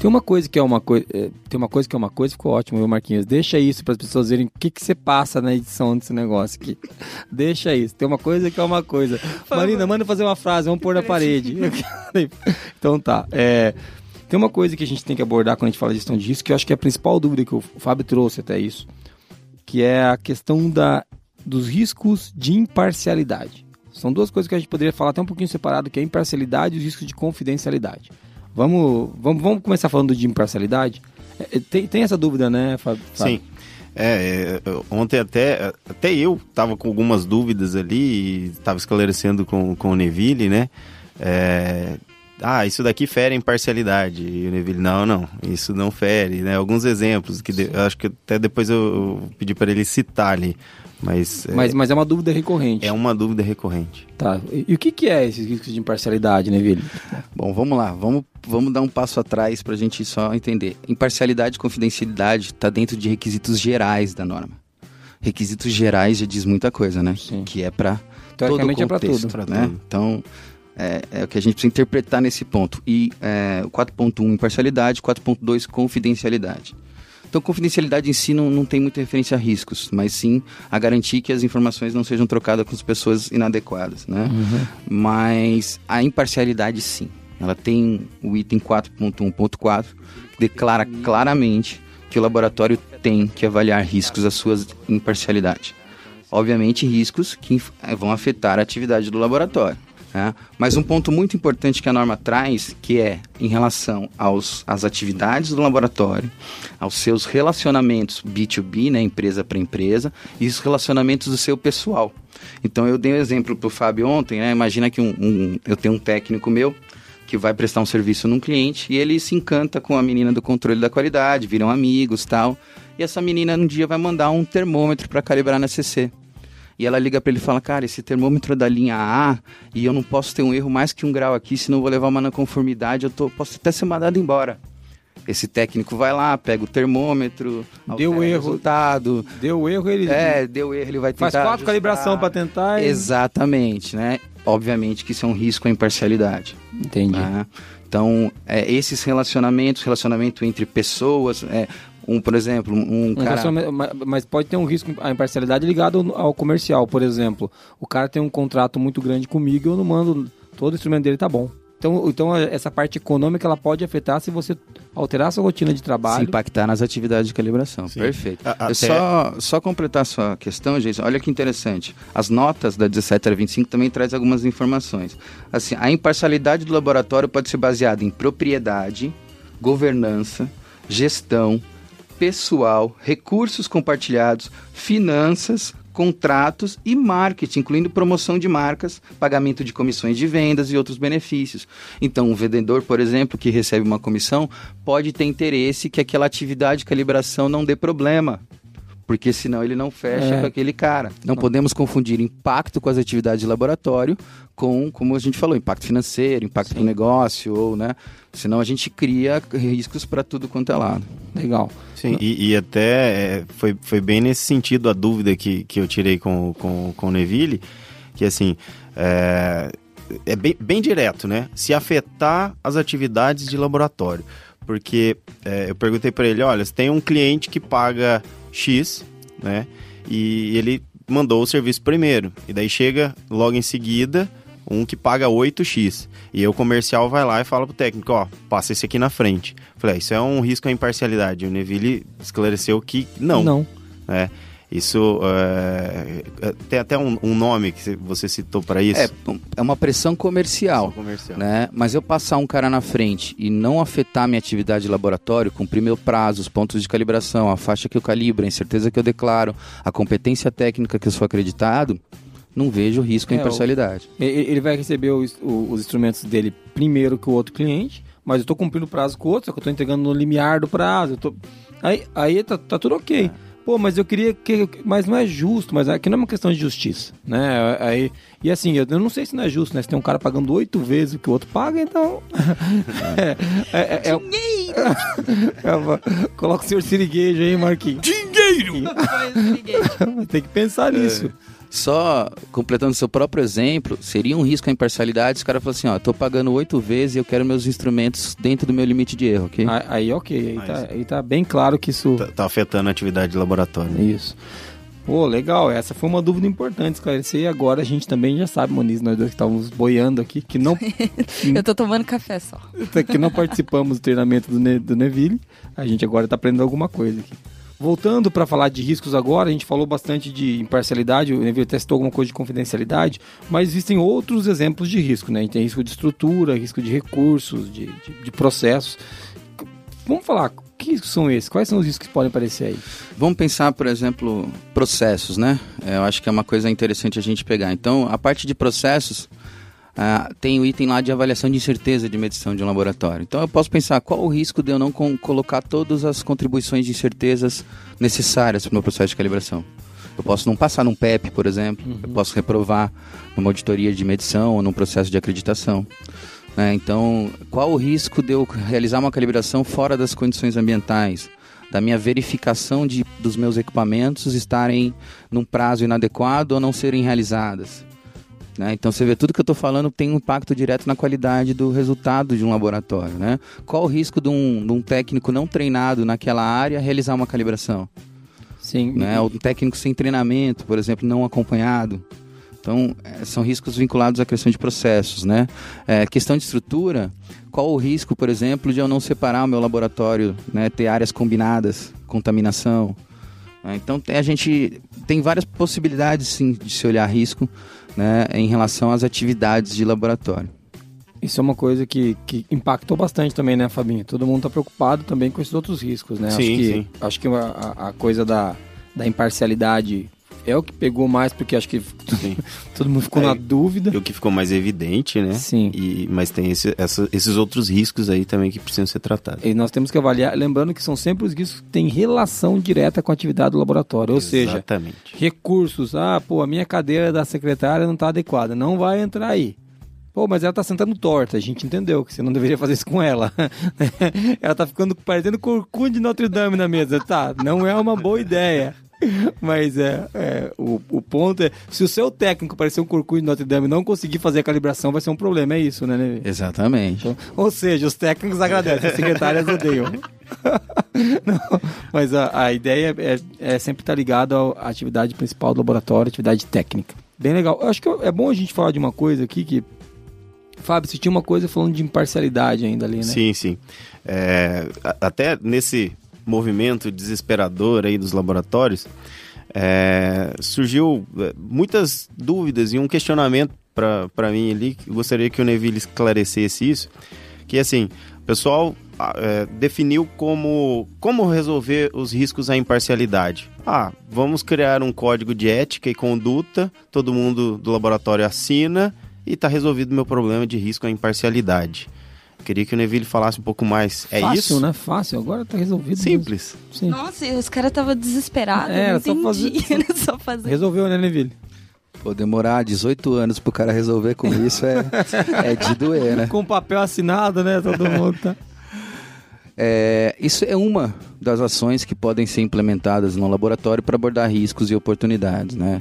Tem uma coisa que é uma coisa. Tem uma coisa que é uma coisa, ficou ótimo, viu, Marquinhos? Deixa isso para as pessoas verem o que, que você passa na edição desse negócio aqui. Deixa isso. Tem uma coisa que é uma coisa. Marina, manda fazer uma frase, vamos pôr na parede. então tá. É, tem uma coisa que a gente tem que abordar quando a gente fala de gestão de risco, que eu acho que é a principal dúvida que o Fábio trouxe até isso, que é a questão da, dos riscos de imparcialidade. São duas coisas que a gente poderia falar até um pouquinho separado, que é a imparcialidade e os riscos de confidencialidade. Vamos, vamos, vamos começar falando de imparcialidade? É, Tem, tem essa dúvida, né, Fábio? Sim. É, é, ontem até, até eu tava com algumas dúvidas ali estava esclarecendo com, com o Neville, né? É, ah, isso daqui fere a imparcialidade. E o Neville, não, não, isso não fere, né? Alguns exemplos que de- eu acho que até depois eu, eu pedi para ele citar ali, mas, é, Mas, mas é uma dúvida recorrente. é uma dúvida recorrente. Tá. E, e o que, que é esses riscos de imparcialidade, Neville? Bom, vamos lá, vamos, vamos dar um passo atrás para a gente só entender. Imparcialidade e confidencialidade está dentro de requisitos gerais da norma. Requisitos gerais já diz muita coisa, né? Sim. Que é para é pra contexto, tudo. Pra né? tudo. Então, é, é o que a gente precisa interpretar nesse ponto. E é, o 4.1, imparcialidade, 4.2, confidencialidade. Então, confidencialidade em si não, não tem muita referência a riscos, mas sim a garantir que as informações não sejam trocadas com as pessoas inadequadas, né? Mas a imparcialidade, sim. Ela tem o item 4.1.4, que declara claramente que o laboratório tem que avaliar riscos à sua imparcialidade. Obviamente, riscos que eh, vão afetar a atividade do laboratório. Né? Mas um ponto muito importante que a norma traz, que é em relação aos, às atividades do laboratório, aos seus relacionamentos B2B, né, empresa para empresa, e os relacionamentos do seu pessoal. Então, eu dei um exemplo para o Fábio ontem, né? imagina que um- um- eu tenho um técnico meu que vai prestar um serviço num cliente e ele se encanta com a menina do controle da qualidade, viram amigos tal. E essa menina um dia vai mandar um termômetro para calibrar na CC. E ela liga para ele e fala: Cara, esse termômetro é da linha A e eu não posso ter um erro mais que um grau aqui, senão eu vou levar uma não conformidade, eu tô, posso até ser mandado embora. Esse técnico vai lá, pega o termômetro, Deu erro. resultado. Deu erro, ele É, deu erro, ele vai tentar. faz quatro ajustar. calibração para tentar. e- Exatamente, né? Obviamente que isso é um risco à imparcialidade. Entendi. né? Então, é, esses relacionamentos, relacionamento entre pessoas, é, um, por exemplo, um cara... Mas pode ter um risco à imparcialidade ligado ao comercial, por exemplo. O cara tem um contrato muito grande comigo e eu não mando. Todo o instrumento dele tá bom. Então, então essa parte econômica ela pode afetar se você alterar a sua rotina de trabalho. Se impactar nas atividades de calibração. Sim. Perfeito. A- só, só completar a sua questão, Jason, olha que interessante. As notas da 17 a 25 também traz algumas informações. Assim, a imparcialidade do laboratório pode ser baseada em propriedade, governança, gestão, pessoal, recursos compartilhados, finanças, contratos e marketing, incluindo promoção de marcas, pagamento de comissões de vendas e outros benefícios. Então, um vendedor, por exemplo, que recebe uma comissão, pode ter interesse que aquela atividade de calibração não dê problema. Porque senão ele não fecha É. com aquele cara. Não podemos confundir impacto com as atividades de laboratório com, como a gente falou, impacto financeiro, impacto no negócio, ou, né? Senão a gente cria riscos para tudo quanto é lado. Legal. Sim, e, e até é, foi, foi bem nesse sentido a dúvida que, que eu tirei com, com, com o Neville, que assim, é, é bem, bem direto, né? Se afetar as atividades de laboratório. Porque é, eu perguntei para ele, olha, você tem um cliente que paga X, né? E ele mandou o serviço primeiro. E daí chega logo em seguida um que paga 8x. E aí o comercial vai lá e fala pro técnico, ó, passa esse aqui na frente. Falei, "Ah, isso é um risco à imparcialidade. O Neville esclareceu que não. Não. né? Isso é, é, tem até um, um nome que você citou para isso. É, é uma pressão comercial. comercial. né? Mas eu passar um cara na frente e não afetar minha atividade de laboratório, cumprir meu prazo, os pontos de calibração, a faixa que eu calibro, a incerteza que eu declaro, a competência técnica que eu sou acreditado, não vejo risco à É, o- imparcialidade. E- Ele vai receber os, os instrumentos dele primeiro que o outro cliente, mas eu estou cumprindo o prazo com o outro, só que eu estou entregando no limiar do prazo. eu tô- Aí, aí tá, tá tudo ok. Pô, mas eu queria que. Mas não é justo, mas aqui não é uma questão de justiça, né? Aí, e assim, eu, não sei se não é justo, né? Se tem um cara pagando oito vezes o que o outro paga, então. é, é, é, é, é uma- Coloca o senhor siriguejo aí, Marquinhos. Dinheiro! Tem que pensar nisso. Só completando seu próprio exemplo, seria um risco à imparcialidade se o cara falar assim, ó, tô pagando oito vezes e eu quero meus instrumentos dentro do meu limite de erro, ok? Aí, aí, ok, aí Mas- tá, aí tá bem claro que isso. Tá, tá afetando a atividade de laboratório. né? Isso. Pô, legal, essa foi uma dúvida importante esclarecer e agora a gente também já sabe, Moniz, nós dois que estávamos boiando aqui, que não, Eu tô tomando café só. que não participamos do treinamento do, ne, do Neville, a gente agora está aprendendo alguma coisa aqui. Voltando para falar de riscos agora, a gente falou bastante de imparcialidade, o Neville testou alguma coisa de confidencialidade, mas existem outros exemplos de risco, né? A gente tem risco de estrutura, risco de recursos, de, de, de processos. Vamos falar, que riscos são esses? Quais são os riscos que podem aparecer aí? Vamos pensar, por exemplo, processos, né? É, Eu acho que é uma coisa interessante a gente pegar. Então, a parte de processos, ah, tem o item lá de avaliação de incerteza de medição de um laboratório. Então, eu posso pensar qual o risco de eu não colocar todas as contribuições de incertezas necessárias para o meu processo de calibração. Eu posso não passar num PEP, por exemplo. Eu posso reprovar numa auditoria de medição ou num processo de acreditação. né? Então, qual o risco de eu realizar uma calibração fora das condições ambientais? Da minha verificação de, dos meus equipamentos estarem num prazo inadequado ou não serem realizadas? Né? Então, você vê, tudo que eu estou falando tem um impacto direto na qualidade do resultado de um laboratório. Né? Qual o risco de um, de um técnico não treinado naquela área realizar uma calibração? Sim, né? Ou um técnico sem treinamento, por exemplo, não acompanhado. Então, eh, são riscos vinculados à questão de processos, né? Eh, questão de estrutura, qual o risco, por exemplo, de eu não separar o meu laboratório, né? Ter áreas combinadas, contaminação. Então, tem- a gente tem várias possibilidades, sim, de se olhar risco, né? Em relação às atividades de laboratório. Isso é uma coisa que, que impactou bastante também, né, Fabinho? Todo mundo está preocupado também com esses outros riscos, né? Sim, acho que, sim. Acho que a, a- a coisa da, da imparcialidade é o que pegou mais, porque acho que todo mundo ficou É, na dúvida. E o que ficou mais evidente, né? Sim. E, mas tem esse- essa- esses outros riscos aí também que precisam ser tratados. E nós temos que avaliar, lembrando que são sempre os riscos que têm relação direta com a atividade do laboratório. Ou seja, Exatamente. recursos. Ah, pô, a minha cadeira da secretária não está adequada, não vai entrar aí. Pô, mas ela tá sentando torta, a gente entendeu que você não deveria fazer isso com ela. ela tá ficando parecendo corcunda de Notre Dame na mesa. Tá, não é uma boa ideia. Mas é, é, o, o ponto é, se o seu técnico parecer um corcunda de Notre Dame e não conseguir fazer a calibração, vai ser um problema, é isso, né, Neve? Exatamente. Então, ou seja, os técnicos agradecem, as secretárias odeiam. Não, mas a, a ideia é, é sempre estar ligado à atividade principal do laboratório, atividade técnica. Bem legal. Eu acho que é bom a gente falar de uma coisa aqui que Fábio, você tinha uma coisa falando de imparcialidade ainda ali, né? Sim, sim. É, até nesse movimento desesperador aí dos laboratórios, é, surgiu é, muitas dúvidas e um questionamento para mim ali, gostaria que o Neville esclarecesse isso, que assim, o pessoal é, definiu como, como resolver os riscos à imparcialidade. Ah, vamos criar um código de ética e conduta, todo mundo do laboratório assina e está resolvido o meu problema de risco à imparcialidade. Queria que o Neville falasse um pouco mais. É Fácil, isso? né? Fácil, agora tá resolvido. Simples. Sim. Nossa, os caras estavam desesperados. É, não só entendi. fazer- Era só fazer. Resolveu, né, Neville? Pô, demorar 18 anos pro cara resolver com isso é, é de doer, né? Com papel assinado, né? Todo mundo tá. É, isso é uma das ações que podem ser implementadas no laboratório para abordar riscos e oportunidades, né?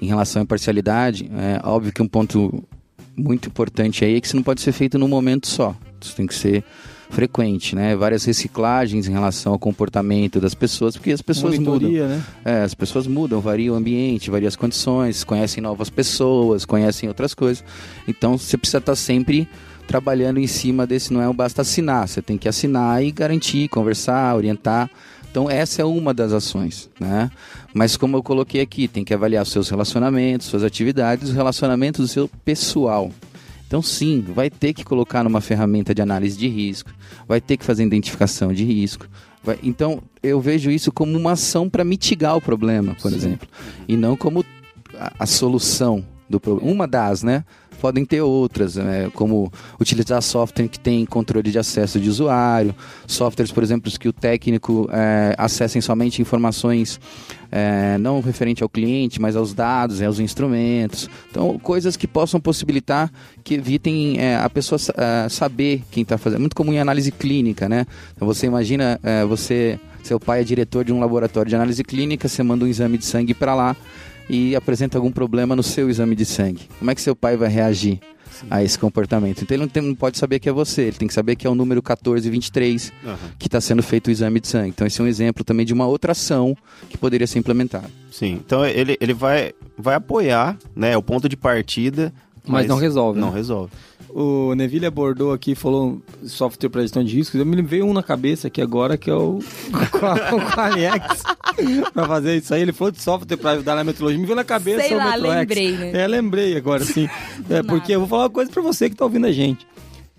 Em relação à imparcialidade, é óbvio que um ponto muito importante aí é que isso não pode ser feito num momento só. Isso tem que ser frequente, né? Várias reciclagens em relação ao comportamento das pessoas, porque as pessoas mudam. Monitoria, né? É, as pessoas mudam, varia o ambiente, varia as condições, conhecem novas pessoas, conhecem outras coisas. Então você precisa estar sempre trabalhando em cima desse, não é o basta assinar, você tem que assinar e garantir, conversar, orientar. Então essa é uma das ações, né? Mas como eu coloquei aqui, tem que avaliar os seus relacionamentos, suas atividades, os relacionamentos do seu pessoal. Então sim, vai ter que colocar numa ferramenta de análise de risco, vai ter que fazer identificação de risco. vai- Então eu vejo isso como uma ação para mitigar o problema, por exemplo, e não como a, a solução do problema. Uma das, né? Podem ter outras, né? como utilizar software que tem controle de acesso de usuário, softwares, por exemplo, que o técnico é, acessem somente informações é, não referente ao cliente, mas aos dados, e aos instrumentos. Então, coisas que possam possibilitar que evitem é, a pessoa é, saber quem está fazendo. Muito comum em análise clínica, né? Então, você imagina, é, você, seu pai é diretor de um laboratório de análise clínica, você manda um exame de sangue para lá e apresenta algum problema no seu exame de sangue. Como é que seu pai vai reagir? A esse comportamento. Então ele não, tem- não pode saber que é você, ele tem que saber que é o número 1423 Aham. que está sendo feito o exame de sangue. Então esse é um exemplo também de uma outra ação que poderia ser implementada. Sim. Então ele, ele vai, vai apoiar, né? O ponto de partida. Mas não resolve, Não né? resolve. O Neville abordou aqui, falou software para gestão de riscos. Eu me veio um na cabeça aqui agora, que é o, o Qualiex. para fazer isso aí. Ele falou de software para ajudar na metrologia. Me veio na cabeça Sei o lá, lembrei, né? É, lembrei agora, sim. É, porque eu vou falar uma coisa para você que tá ouvindo a gente.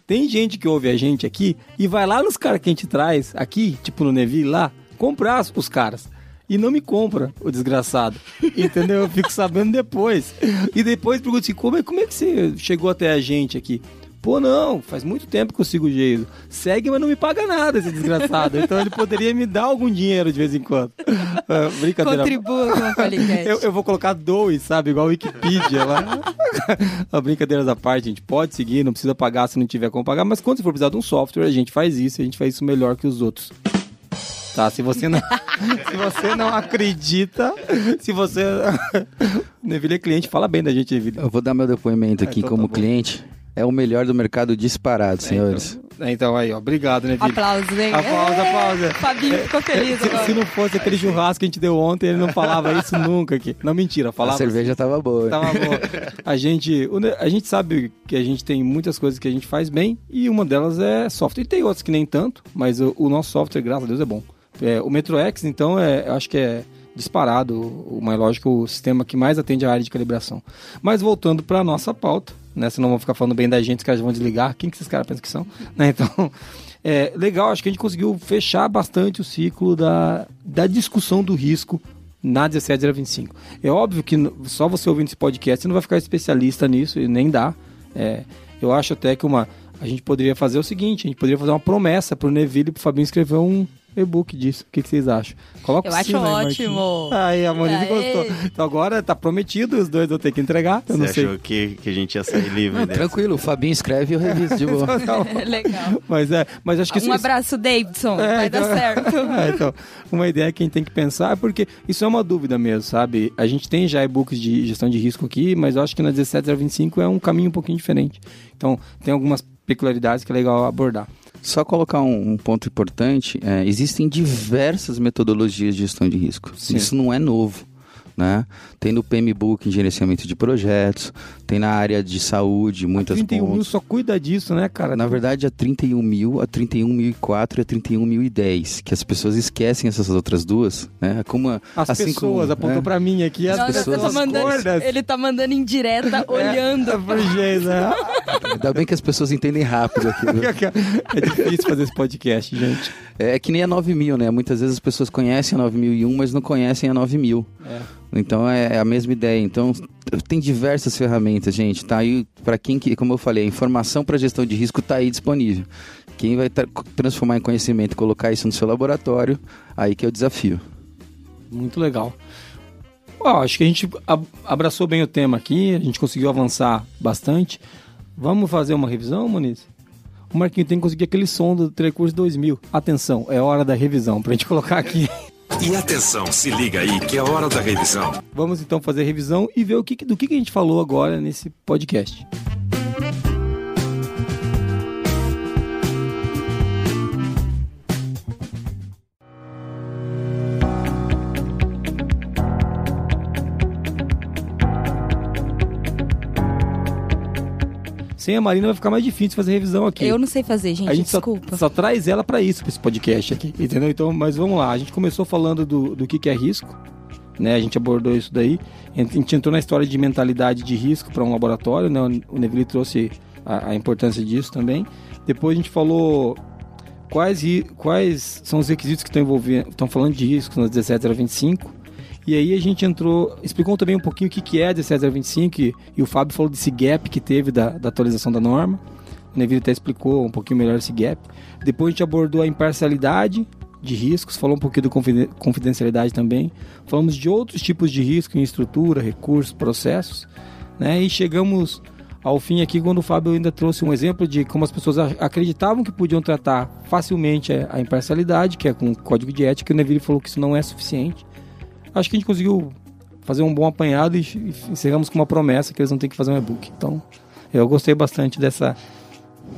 Tem gente que ouve a gente aqui e vai lá nos caras que a gente traz aqui, tipo no Neville lá, comprar os caras. E não me compra, o desgraçado. Entendeu? Eu fico sabendo depois. E depois pergunto assim, como é, como é que você chegou até a gente aqui? Pô, não, faz muito tempo que eu sigo o Geiso. Segue, mas não me paga nada, esse desgraçado. Então ele poderia me dar algum dinheiro de vez em quando. É, brincadeira. Contribua com podcast. Eu, eu vou colocar doe, sabe? Igual a Wikipedia lá. a brincadeira da parte, a gente pode seguir, não precisa pagar se não tiver como pagar, mas quando você for precisar de um software, a gente faz isso, a gente faz isso melhor que os outros. Tá, se você não, se você não acredita, se você... Neville é cliente, fala bem da gente, Neville. Eu vou dar meu depoimento aqui então tá como bom. cliente. É o melhor do mercado disparado, senhores. É, Então aí, ó, obrigado, Neville. Aplausos, hein? Aplausos, É, aplausos. Fabinho ficou feliz Se, agora. se não fosse aquele churrasco que a gente deu ontem, ele não falava isso nunca aqui. Não, mentira, A falava cerveja tava boa. Tava bom. A gente, a gente sabe que a gente tem muitas coisas que a gente faz bem e uma delas é software. E tem outras que nem tanto, mas o, o nosso software, graças a Deus, é bom. É, o MetroX, então, é, eu acho que é disparado o MyLogic, o sistema que mais atende a área de calibração. Mas voltando para nossa pauta, né? Senão vão ficar falando bem da gente, os caras vão desligar. Quem que esses caras pensam que são? Né? Então, é legal, acho que a gente conseguiu fechar bastante o ciclo da, da discussão do risco na 1725. É óbvio que só você ouvindo esse podcast você não vai ficar especialista nisso e nem dá. É, eu acho até que uma a gente poderia fazer o seguinte, a gente poderia fazer uma promessa pro Neville e pro Fabinho escrever um e-book disso. O que, que vocês acham? Coloca Eu o acho sino aí, ótimo. Aí, a Monique Aê. gostou. Então agora tá prometido, os dois vão ter que entregar. Eu Você não sei. achou que, que a gente ia sair livre Não, tranquilo, o Fabinho escreve e eu reviso de boa. Legal. Mas é, mas acho que Um isso- abraço, Davidson. É, Vai então- dar certo. É, então, uma ideia que a gente tem que pensar, porque isso é uma dúvida mesmo, sabe? A gente tem já e-books de gestão de risco aqui, mas eu acho que na 17025 é um caminho um pouquinho diferente. Então, tem algumas peculiaridades que é legal abordar. Só colocar um, um ponto importante: é, existem diversas metodologias de gestão de risco. Sim. Isso não é novo. Né? Tem no PMBOK em gerenciamento de projetos, tem na área de saúde, muitas 31 mil pontos. só cuida disso, né, cara? Na verdade, a 31 mil, a 31.004 e a 31.010, que as pessoas esquecem essas outras duas, né? Como a- As assim pessoas como, apontou né? pra mim aqui, as Nossa, pessoas tá mandando, ele tá mandando indireta, olhando. É, pro jeito, né? Ainda bem que as pessoas entendem rápido aquilo. É difícil fazer esse podcast, gente. É que nem a 9000, né? Muitas vezes as pessoas conhecem a 9001, mas não conhecem a 9000. É. Então é a mesma ideia. Então tem diversas ferramentas, gente. Tá aí para quem que, como eu falei, a informação para gestão de risco tá aí disponível. Quem vai tra- transformar em conhecimento e colocar isso no seu laboratório, aí que é o desafio. Muito legal. Ó, acho que a gente ab- abraçou bem o tema aqui, a gente conseguiu avançar bastante. Vamos fazer uma revisão, Moniz? O Marquinho tem que conseguir aquele som do Telecurso 2000. Atenção, é hora da revisão, pra gente colocar aqui. E atenção, se liga aí que é hora da revisão. Vamos então fazer a revisão e ver o que, do que a gente falou agora nesse podcast. Sem a Marina vai ficar mais difícil fazer revisão aqui. Eu não sei fazer, gente, a gente só, desculpa. só traz ela pra isso, pra esse podcast aqui, entendeu? Então, mas vamos lá. A gente começou falando do, do que, que é risco, né? A gente abordou isso daí. A gente entrou na história de mentalidade de risco para um laboratório, né? O Neville trouxe a, a importância disso também. Depois a gente falou quais, quais são os requisitos que estão envolvendo, estão falando de risco nas 17025. E aí a gente entrou, explicou também um pouquinho o que, que é a 17025 e, e o Fábio falou desse gap que teve da, da atualização da norma. O Neville até explicou um pouquinho melhor esse gap. Depois a gente abordou a imparcialidade de riscos, falou um pouquinho do confiden- confidencialidade também. Falamos de outros tipos de risco em estrutura, recursos, processos. Né? E chegamos ao fim aqui quando o Fábio ainda trouxe um exemplo de como as pessoas acreditavam que podiam tratar facilmente a imparcialidade, que é com o código de ética, e o Neville falou que isso não é suficiente. Acho que a gente conseguiu fazer um bom apanhado e encerramos com uma promessa que eles não têm que fazer um e-book. Então, eu gostei bastante dessa,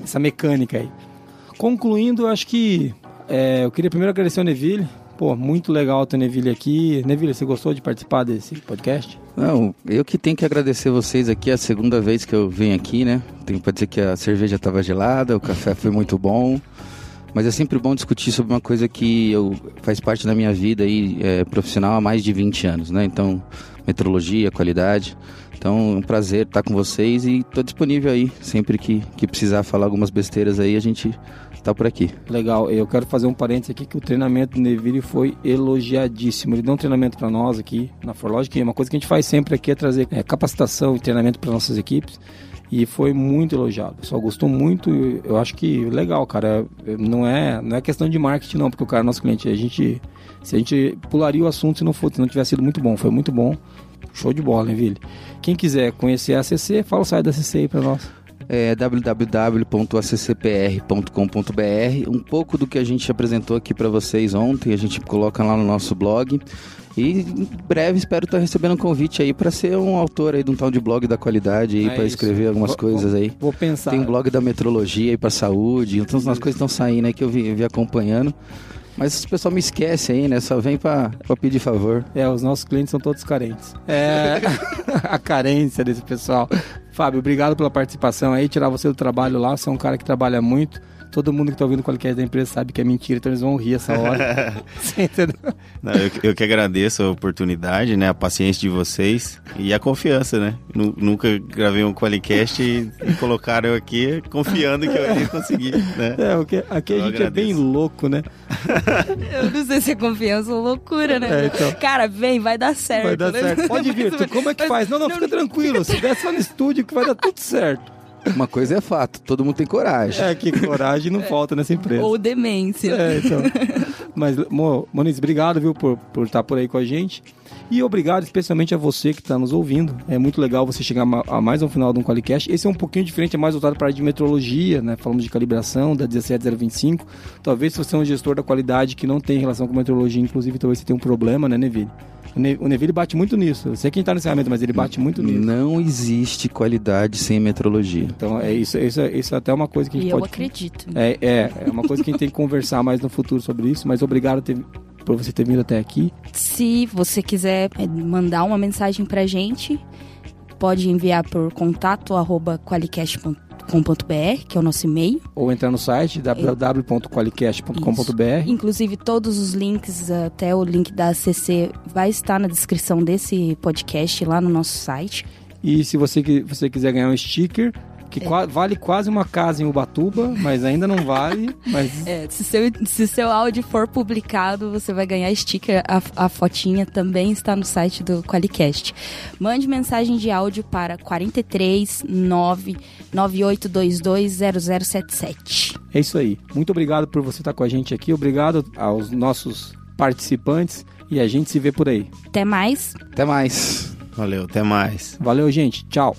dessa mecânica aí. Concluindo, acho que é, eu queria primeiro agradecer ao Neville. Pô, muito legal ter o Neville aqui. Neville, você gostou de participar desse podcast? Não, eu que tenho que agradecer vocês aqui, é a segunda vez que eu venho aqui, né? Tenho pra dizer que a cerveja estava gelada, o café foi muito bom. Mas é sempre bom discutir sobre uma coisa que eu, faz parte da minha vida aí, é, profissional há mais de 20 anos, né? Então, metrologia, qualidade. Então, é um prazer estar com vocês e estou disponível aí. Sempre que, que precisar falar algumas besteiras aí, a gente está por aqui. Legal, eu quero fazer um parênteses aqui que o treinamento do Neville foi elogiadíssimo. Ele deu um treinamento para nós aqui na Forlogic, uma coisa que a gente faz sempre aqui é trazer é, capacitação e treinamento para nossas equipes. E foi muito elogiado. O pessoal gostou muito. Eu acho que legal, cara. Não é, não é questão de marketing, não, porque o cara é nosso cliente. A gente, se a gente pularia o assunto se não fosse, se não tivesse sido muito bom. Foi muito bom. Show de bola, Neville. Quem quiser conhecer a ACC, fala o site da ACC aí para nós. É www.accpr.com.br. Um pouco do que a gente apresentou aqui para vocês ontem, a gente coloca lá no nosso blog. E em breve espero estar recebendo um convite aí para ser um autor aí de um tal de blog da qualidade aí É para escrever algumas Vou- coisas aí. Vou pensar. Tem um blog da metrologia aí para saúde, então as coisas estão saindo aí que eu vi, vi acompanhando. Mas o pessoal me esquece aí, né? Só vem para pedir favor. É, os nossos clientes são todos carentes. É a carência desse pessoal. Fábio, obrigado pela participação aí, tirar você do trabalho lá. Você é um cara que trabalha muito. Todo mundo que tá ouvindo o qualquer da empresa sabe que é mentira, então eles vão rir essa hora. Você entendeu? Não, eu, eu que agradeço a oportunidade, né? A paciência de vocês e a confiança, né? Nu- nunca gravei um Qualicast e, e colocaram eu aqui confiando que eu ia conseguir, né? É, o que- aqui a Eu gente é bem agradeço. louco, né? Eu não sei se é confiança ou loucura, né? É, então. Cara, vem, vai dar certo. Vai dar né? certo. Pode vir, tu, como é que faz? Não, não, fica tranquilo. Se der só no estúdio que vai dar tudo certo. Uma coisa é fato, todo mundo tem coragem. É que coragem não falta nessa empresa. Ou demência. É, então. Mas, Mo, Moniz, obrigado, viu, por, por estar por aí com a gente. E obrigado especialmente a você que está nos ouvindo. É muito legal você chegar a mais um final de um Qualicast. Esse é um pouquinho diferente, é mais voltado para a área de metrologia, né? Falamos de calibração da 17025. Talvez se você é um gestor da qualidade que não tem relação com metrologia, inclusive, talvez você tenha um problema, né, Neville? O Ne- O Neville bate muito nisso. Eu sei quem está nesse ferramenta, mas ele bate muito nisso. Não existe qualidade sem metrologia. Então, é isso, isso, é- isso é até uma coisa que a gente E eu pode acredito. é, é, é uma coisa que a gente tem que conversar mais no futuro sobre isso, mas obrigado ter por você ter vindo até aqui. Se você quiser é, mandar uma mensagem pra gente, pode enviar por contato arroba qualicast.com.br, que é o nosso e-mail. Ou entrar no site www.qualicast.com.br. Inclusive, todos os links, até o link da ACC, vai estar na descrição desse podcast lá no nosso site. E se você, você quiser ganhar um sticker, que qua- vale quase uma casa em Ubatuba, mas ainda não vale. Mas É, se seu, se seu áudio for publicado, você vai ganhar sticker. A, a fotinha também está no site do Qualicast. Mande mensagem de áudio para 43 9 9822 0077. é isso aí. Muito obrigado por você estar com a gente aqui. Obrigado aos nossos participantes. E a gente se vê por aí. Até mais. Até mais. Valeu, até mais. Valeu, gente. Tchau.